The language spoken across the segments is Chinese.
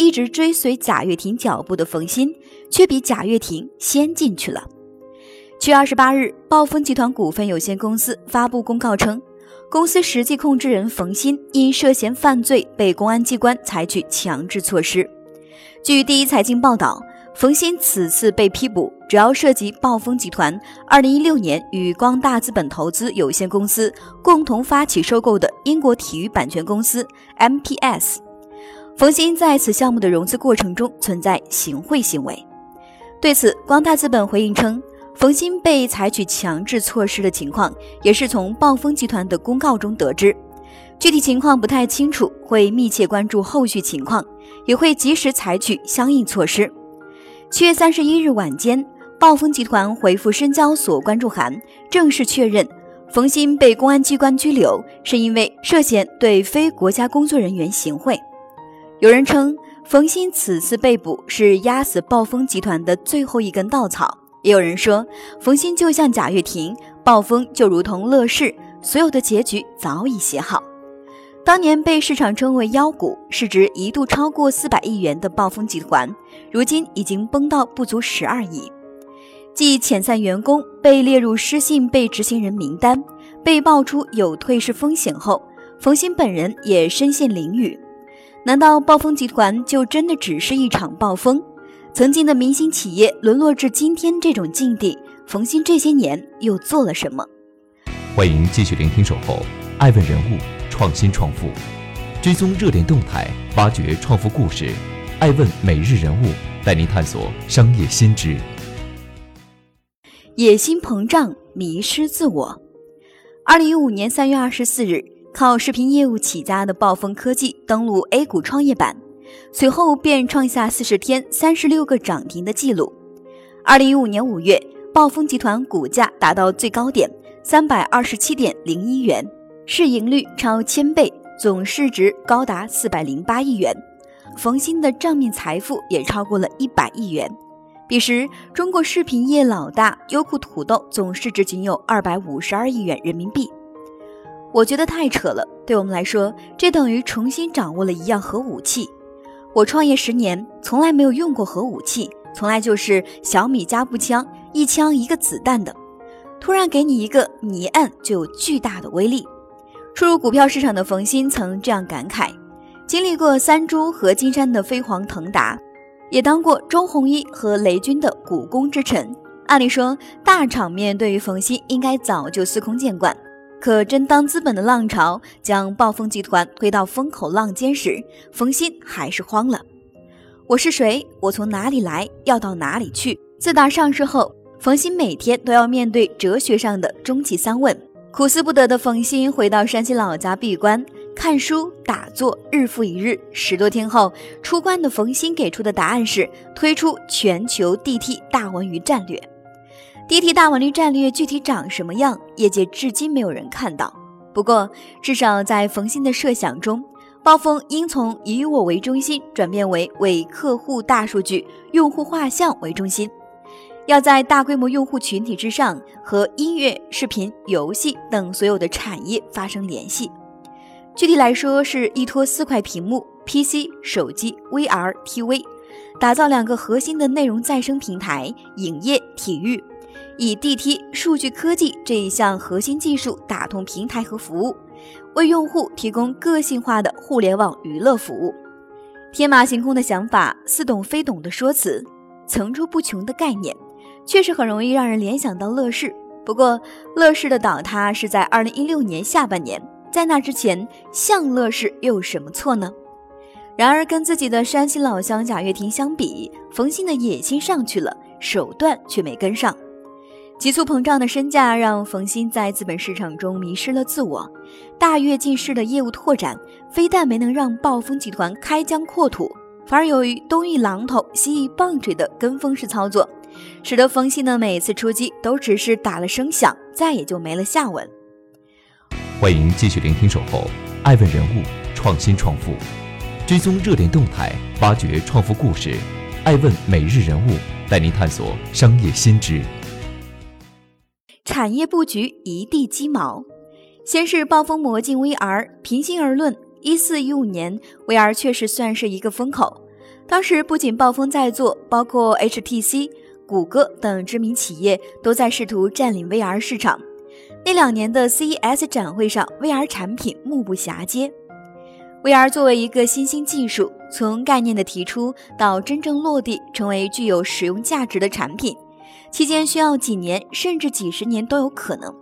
一直追随贾跃亭脚步的冯鑫，却比贾跃亭先进去了。七月二十八日，暴风集团股份有限公司发布公告称，公司实际控制人冯鑫因涉嫌犯罪被公安机关采取强制措施。据第一财经报道，冯鑫此次被批捕，主要涉及暴风集团二零一六年与光大资本投资有限公司共同发起收购的英国体育版权公司 MPS。冯鑫在此项目的融资过程中存在行贿行为，对此，光大资本回应称，冯鑫被采取强制措施的情况也是从暴风集团的公告中得知，具体情况不太清楚，会密切关注后续情况，也会及时采取相应措施。七月三十一日晚间，暴风集团回复深交所关注函，正式确认冯鑫被公安机关拘留，是因为涉嫌对非国家工作人员行贿。有人称冯鑫此次被捕是压死暴风集团的最后一根稻草，也有人说冯鑫就像贾跃亭，暴风就如同乐视，所有的结局早已写好。当年被市场称为妖股，市值一度超过四百亿元的暴风集团，如今已经崩到不足十二亿。继遣散员工被列入失信被执行人名单，被爆出有退市风险后，冯鑫本人也深陷囹圄。难道暴风集团就真的只是一场暴风？曾经的明星企业沦落至今天这种境地，冯鑫这些年又做了什么？欢迎继续聆听《守候爱问人物创新创富》，追踪热点动态，挖掘创富故事。爱问每日人物带您探索商业新知。野心膨胀，迷失自我。二零一五年三月二十四日。靠视频业务起家的暴风科技登陆 A 股创业板，随后便创下四十天三十六个涨停的记录。二零一五年五月，暴风集团股价达到最高点三百二十七点零一元，市盈率超千倍，总市值高达四百零八亿元，冯鑫的账面财富也超过了一百亿元。彼时，中国视频业老大优酷土豆总市值仅有二百五十二亿元人民币。我觉得太扯了。对我们来说，这等于重新掌握了一样核武器。我创业十年，从来没有用过核武器，从来就是小米加步枪，一枪一个子弹的。突然给你一个，你一按就有巨大的威力。初入股票市场的冯鑫曾这样感慨：经历过三株和金山的飞黄腾达，也当过周鸿祎和雷军的股肱之臣。按理说，大场面对于冯鑫应该早就司空见惯。可真当资本的浪潮将暴风集团推到风口浪尖时，冯鑫还是慌了。我是谁？我从哪里来？要到哪里去？自打上市后，冯鑫每天都要面对哲学上的终极三问。苦思不得的冯鑫回到山西老家闭关看书打坐，日复一日。十多天后，出关的冯鑫给出的答案是推出全球 DT 大文娱战略。DT 大文娱战略具体长什么样？业界至今没有人看到。不过，至少在冯鑫的设想中，暴风应从以我为中心转变为为客户大数据、用户画像为中心，要在大规模用户群体之上和音乐、视频、游戏等所有的产业发生联系。具体来说，是依托四块屏幕 （PC、手机、VR、TV），打造两个核心的内容再生平台：影业、体育。以 DT 数据科技这一项核心技术打通平台和服务，为用户提供个性化的互联网娱乐服务。天马行空的想法，似懂非懂的说辞，层出不穷的概念，确实很容易让人联想到乐视。不过，乐视的倒塌是在2016年下半年，在那之前，像乐视又有什么错呢？然而，跟自己的山西老乡贾跃亭相比，冯鑫的野心上去了，手段却没跟上。急速膨胀的身价让冯鑫在资本市场中迷失了自我，大跃进式的业务拓展非但没能让暴风集团开疆扩土，反而由于东一榔头西一棒槌的跟风式操作，使得冯鑫的每次出击都只是打了声响，再也就没了下文。欢迎继续聆听《守候》，爱问人物，创新创富，追踪热点动态，挖掘创富故事。爱问每日人物带您探索商业新知。产业布局一地鸡毛。先是暴风魔镜 VR，平心而论，一四一五年 VR 确实算是一个风口。当时不仅暴风在做，包括 HTC、谷歌等知名企业都在试图占领 VR 市场。那两年的 CES 展会上，VR 产品目不暇接。VR 作为一个新兴技术，从概念的提出到真正落地成为具有使用价值的产品，期间需要几年甚至几十年都有可能。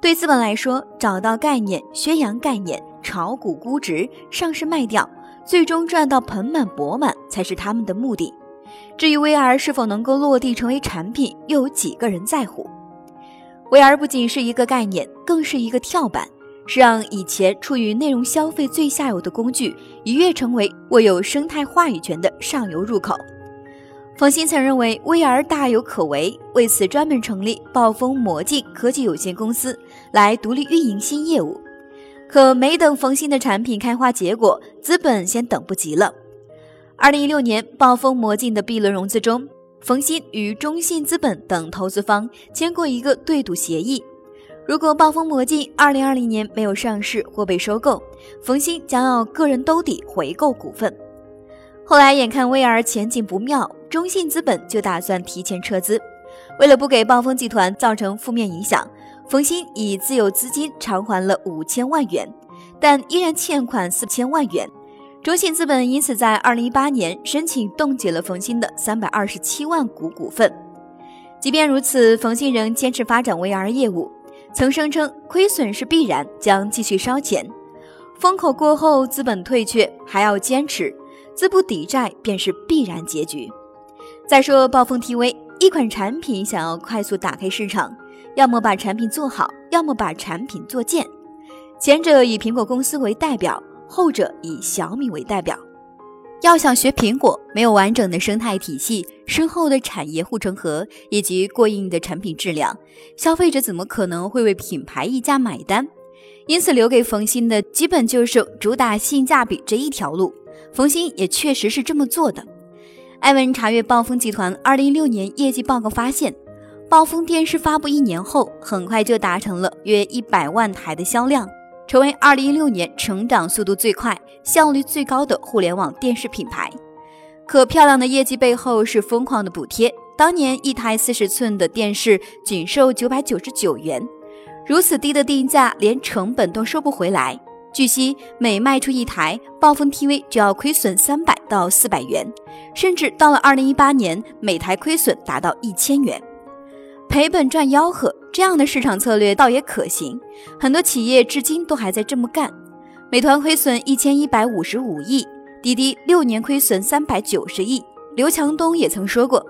对资本来说，找到概念、宣扬概念、炒股估值、上市卖掉，最终赚到盆满钵满才是他们的目的。至于 VR 是否能够落地成为产品，又有几个人在乎？VR 不仅是一个概念，更是一个跳板。是让以前处于内容消费最下游的工具，一跃成为握有生态话语权的上游入口。冯鑫曾认为 VR 大有可为，为此专门成立暴风魔镜科技有限公司来独立运营新业务。可没等冯鑫的产品开花结果，资本先等不及了。二零一六年，暴风魔镜的 B 轮融资中，冯鑫与中信资本等投资方签过一个对赌协议。如果暴风魔镜二零二零年没有上市或被收购，冯鑫将要个人兜底回购股份。后来眼看 VR 前景不妙，中信资本就打算提前撤资。为了不给暴风集团造成负面影响，冯鑫以自有资金偿还了五千万元，但依然欠款四千万元。中信资本因此在二零一八年申请冻结了冯鑫的三百二十七万股股份。即便如此，冯鑫仍坚持发展 VR 业务。曾声称亏损是必然，将继续烧钱。风口过后，资本退却，还要坚持，资不抵债便是必然结局。再说暴风 TV，一款产品想要快速打开市场，要么把产品做好，要么把产品做贱。前者以苹果公司为代表，后者以小米为代表。要想学苹果，没有完整的生态体系、深厚的产业护城河以及过硬的产品质量，消费者怎么可能会为品牌溢价买单？因此，留给冯鑫的基本就是主打性价比这一条路。冯鑫也确实是这么做的。艾文查阅暴风集团二零一六年业绩报告发现，暴风电视发布一年后，很快就达成了约一百万台的销量。成为二零一六年成长速度最快、效率最高的互联网电视品牌。可漂亮的业绩背后是疯狂的补贴。当年一台四十寸的电视仅售九百九十九元，如此低的定价，连成本都收不回来。据悉，每卖出一台暴风 TV 就要亏损三百到四百元，甚至到了二零一八年，每台亏损达到一千元。赔本赚吆喝，这样的市场策略倒也可行，很多企业至今都还在这么干。美团亏损一千一百五十五亿，滴滴六年亏损三百九十亿。刘强东也曾说过，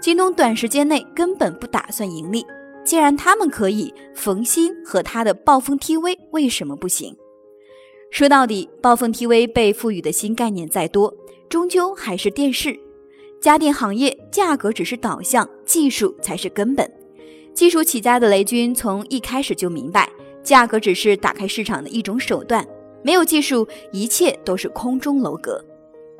京东短时间内根本不打算盈利。既然他们可以，冯鑫和他的暴风 TV 为什么不行？说到底，暴风 TV 被赋予的新概念再多，终究还是电视。家电行业价格只是导向，技术才是根本。技术起家的雷军从一开始就明白，价格只是打开市场的一种手段，没有技术，一切都是空中楼阁。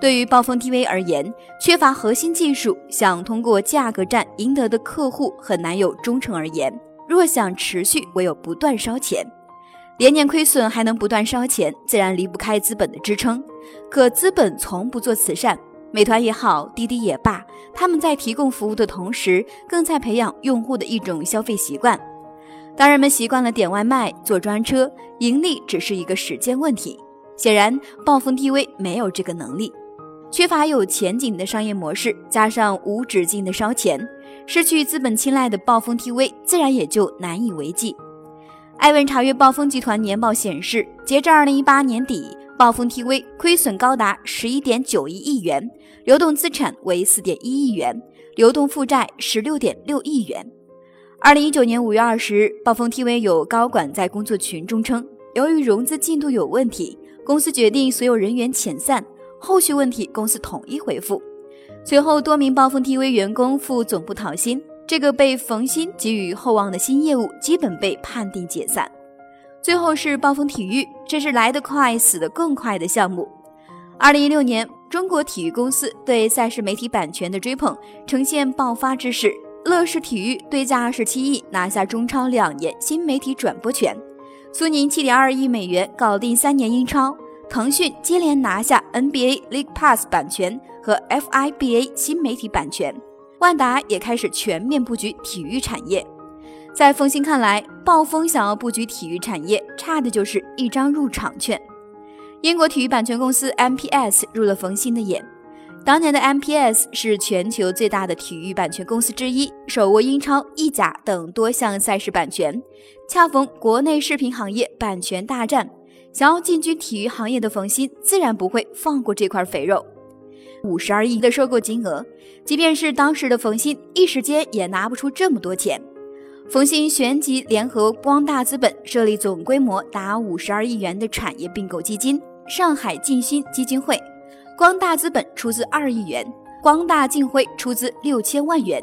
对于暴风 TV 而言，缺乏核心技术，想通过价格战赢得的客户很难有忠诚。而言，若想持续，唯有不断烧钱，连年亏损还能不断烧钱，自然离不开资本的支撑。可资本从不做慈善。美团也好，滴滴也罢，他们在提供服务的同时，更在培养用户的一种消费习惯。当人们习惯了点外卖、坐专车，盈利只是一个时间问题。显然，暴风 TV 没有这个能力，缺乏有前景的商业模式，加上无止境的烧钱，失去资本青睐的暴风 TV 自然也就难以为继。艾文查阅暴风集团年报显示，截至二零一八年底。暴风 TV 亏损高达十一点九一亿元，流动资产为四点一亿元，流动负债十六点六亿元。二零一九年五月二十日，暴风 TV 有高管在工作群中称，由于融资进度有问题，公司决定所有人员遣散，后续问题公司统一回复。随后，多名暴风 TV 员工赴总部讨薪，这个被冯鑫给予厚望的新业务基本被判定解散。最后是暴风体育，这是来得快死得更快的项目。二零一六年，中国体育公司对赛事媒体版权的追捧呈现爆发之势，乐视体育对价二十七亿拿下中超两年新媒体转播权，苏宁七点二亿美元搞定三年英超。腾讯接连拿下 NBA League Pass 版权和 FIBA 新媒体版权，万达也开始全面布局体育产业。在冯鑫看来，暴风想要布局体育产业，差的就是一张入场券。英国体育版权公司 MPS 入了冯鑫的眼。当年的 MPS 是全球最大的体育版权公司之一，手握英超、意甲等多项赛事版权。恰逢国内视频行业版权大战。想要进军体育行业的冯鑫，自然不会放过这块肥肉。五十二亿的收购金额，即便是当时的冯鑫，一时间也拿不出这么多钱。冯鑫旋即联合光大资本设立总规模达五十二亿元的产业并购基金——上海晋鑫基金会。光大资本出资二亿元，光大晋辉出资六千万元，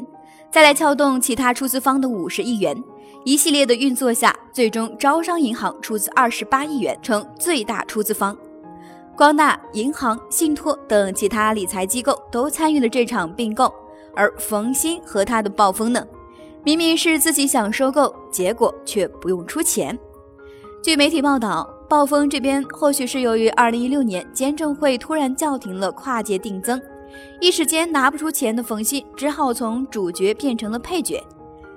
再来撬动其他出资方的五十亿元。一系列的运作下，最终招商银行出资二十八亿元，成最大出资方。光大银行、信托等其他理财机构都参与了这场并购。而冯鑫和他的暴风呢，明明是自己想收购，结果却不用出钱。据媒体报道，暴风这边或许是由于二零一六年监证会突然叫停了跨界定增，一时间拿不出钱的冯鑫只好从主角变成了配角。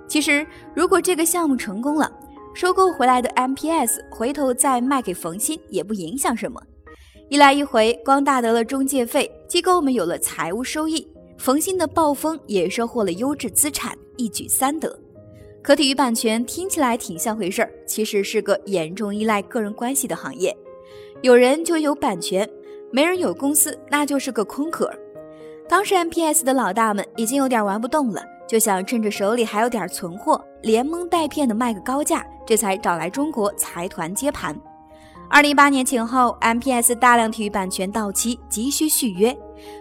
其实，如果这个项目成功了，收购回来的 MPS 回头再卖给冯鑫也不影响什么。一来一回，光大得了中介费，机构们有了财务收益，冯鑫的暴风也收获了优质资产，一举三得。可体育版权听起来挺像回事儿，其实是个严重依赖个人关系的行业。有人就有版权，没人有公司，那就是个空壳。当时 MPS 的老大们已经有点玩不动了。就想趁着手里还有点存货，连蒙带骗的卖个高价，这才找来中国财团接盘。二零一八年前后，MPS 大量体育版权到期，急需续约。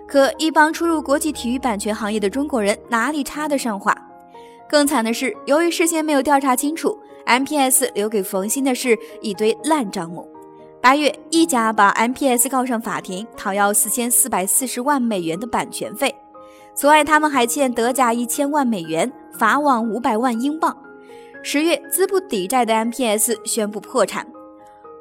可一帮初入国际体育版权行业的中国人哪里插得上话？更惨的是，由于事先没有调查清楚，MPS 留给冯鑫的是一堆烂账目。八月，意甲把 MPS 告上法庭，讨要四千四百四十万美元的版权费。此外，他们还欠德甲一千万美元，法网五百万英镑。十月，资不抵债的 MPS 宣布破产。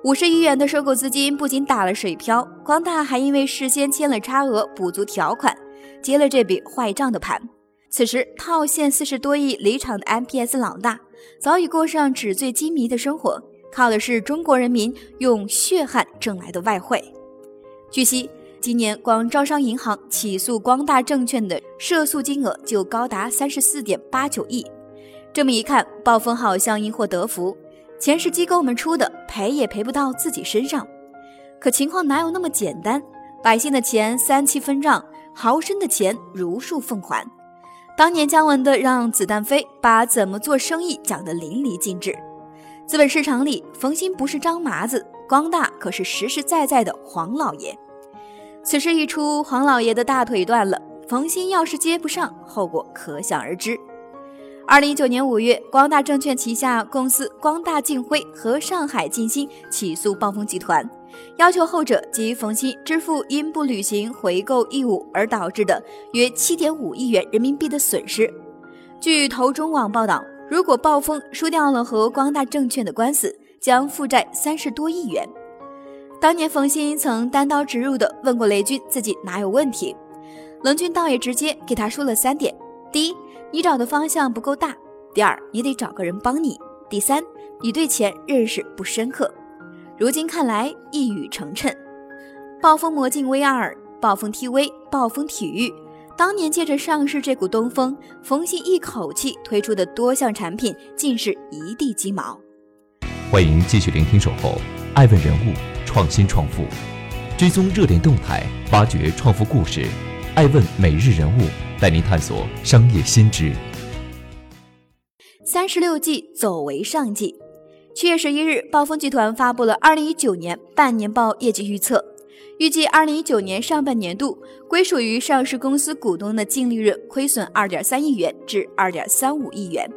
五十亿元的收购资金不仅打了水漂，光大还因为事先签了差额补足条款，接了这笔坏账的盘。此时，套现四十多亿离场的 MPS 老大，早已过上纸醉金迷的生活，靠的是中国人民用血汗挣来的外汇。据悉。今年光招商银行起诉光大证券的涉诉金额就高达三十四点八九亿。这么一看，暴风好像因祸得福，钱是机构们出的，赔也赔不到自己身上。可情况哪有那么简单？百姓的钱三七分账，豪绅的钱如数奉还。当年姜文的《让子弹飞》把怎么做生意讲得淋漓尽致。资本市场里，冯鑫不是张麻子，光大可是实实在在的黄老爷。此事一出，黄老爷的大腿断了。冯鑫要是接不上，后果可想而知。二零一九年五月，光大证券旗下公司光大晋辉和上海晋鑫起诉暴风集团，要求后者及冯鑫支付因不履行回购义务而导致的约七点五亿元人民币的损失。据投中网报道，如果暴风输掉了和光大证券的官司，将负债三十多亿元。当年冯鑫曾单刀直入地问过雷军自己哪有问题，冷军倒也直接给他说了三点：第一，你找的方向不够大；第二，你得找个人帮你；第三，你对钱认识不深刻。如今看来一语成谶。暴风魔镜 VR、暴风 TV、暴风体育，当年借着上市这股东风，冯鑫一口气推出的多项产品竟是一地鸡毛。欢迎继续聆听《守候爱问人物》。创新创富，追踪热点动态，挖掘创富故事。爱问每日人物带您探索商业新知。三十六计，走为上计。七月十一日，暴风集团发布了二零一九年半年报业绩预测，预计二零一九年上半年度归属于上市公司股东的净利润亏损二点三亿元至二点三五亿元。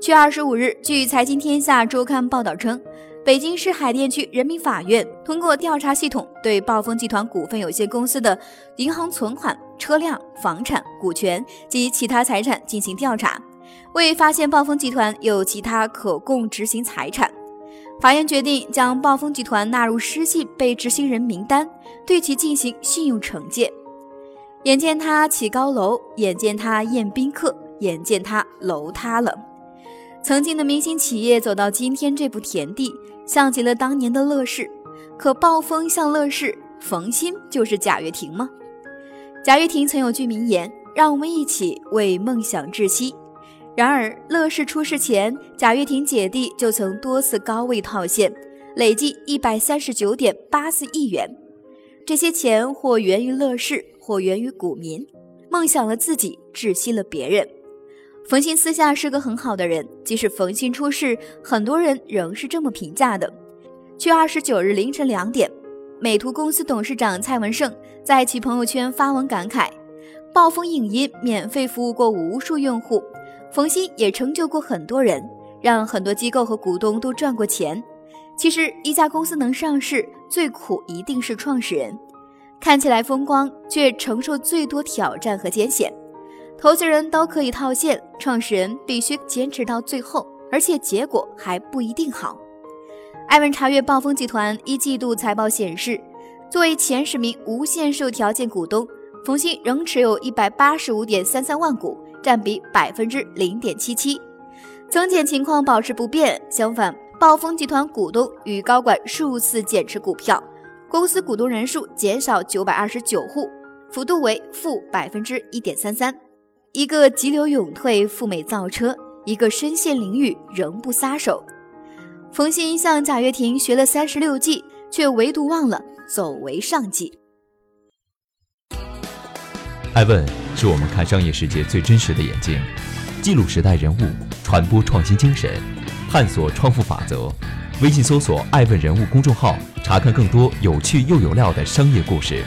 七月二十五日，据《财经天下周刊》报道称，北京市海淀区人民法院通过调查系统对暴风集团股份有限公司的银行存款、车辆、房产、股权及其他财产进行调查，未发现暴风集团有其他可供执行财产。法院决定将暴风集团纳入失信被执行人名单，对其进行信用惩戒。眼见他起高楼，眼见他宴宾客，眼见他楼塌了。曾经的明星企业走到今天这步田地，像极了当年的乐视。可暴风像乐视，冯鑫就是贾跃亭吗？贾跃亭曾有句名言：“让我们一起为梦想窒息。”然而，乐视出事前，贾跃亭姐弟就曾多次高位套现，累计一百三十九点八四亿元。这些钱或源于乐视，或源于股民。梦想了自己，窒息了别人。冯鑫私下是个很好的人，即使冯鑫出事，很多人仍是这么评价的。七月二十九日凌晨两点，美图公司董事长蔡文胜在其朋友圈发文感慨：“暴风影音免费服务过无数用户。”冯鑫也成就过很多人，让很多机构和股东都赚过钱。其实，一家公司能上市，最苦一定是创始人。看起来风光，却承受最多挑战和艰险。投资人都可以套现，创始人必须坚持到最后，而且结果还不一定好。艾文查阅暴风集团一季度财报显示，作为前十名无限售条件股东，冯鑫仍持有一百八十五点三三万股。占比百分之零点七七，增减情况保持不变。相反，暴风集团股东与高管数次减持股票，公司股东人数减少九百二十九户，幅度为负百分之一点三三。一个急流勇退，赴美造车；一个身陷囹圄，仍不撒手。冯鑫向贾跃亭学了三十六计，却唯独忘了走为上计。爱问是我们看商业世界最真实的眼睛，记录时代人物，传播创新精神，探索创富法则。微信搜索“爱问人物”公众号，查看更多有趣又有料的商业故事。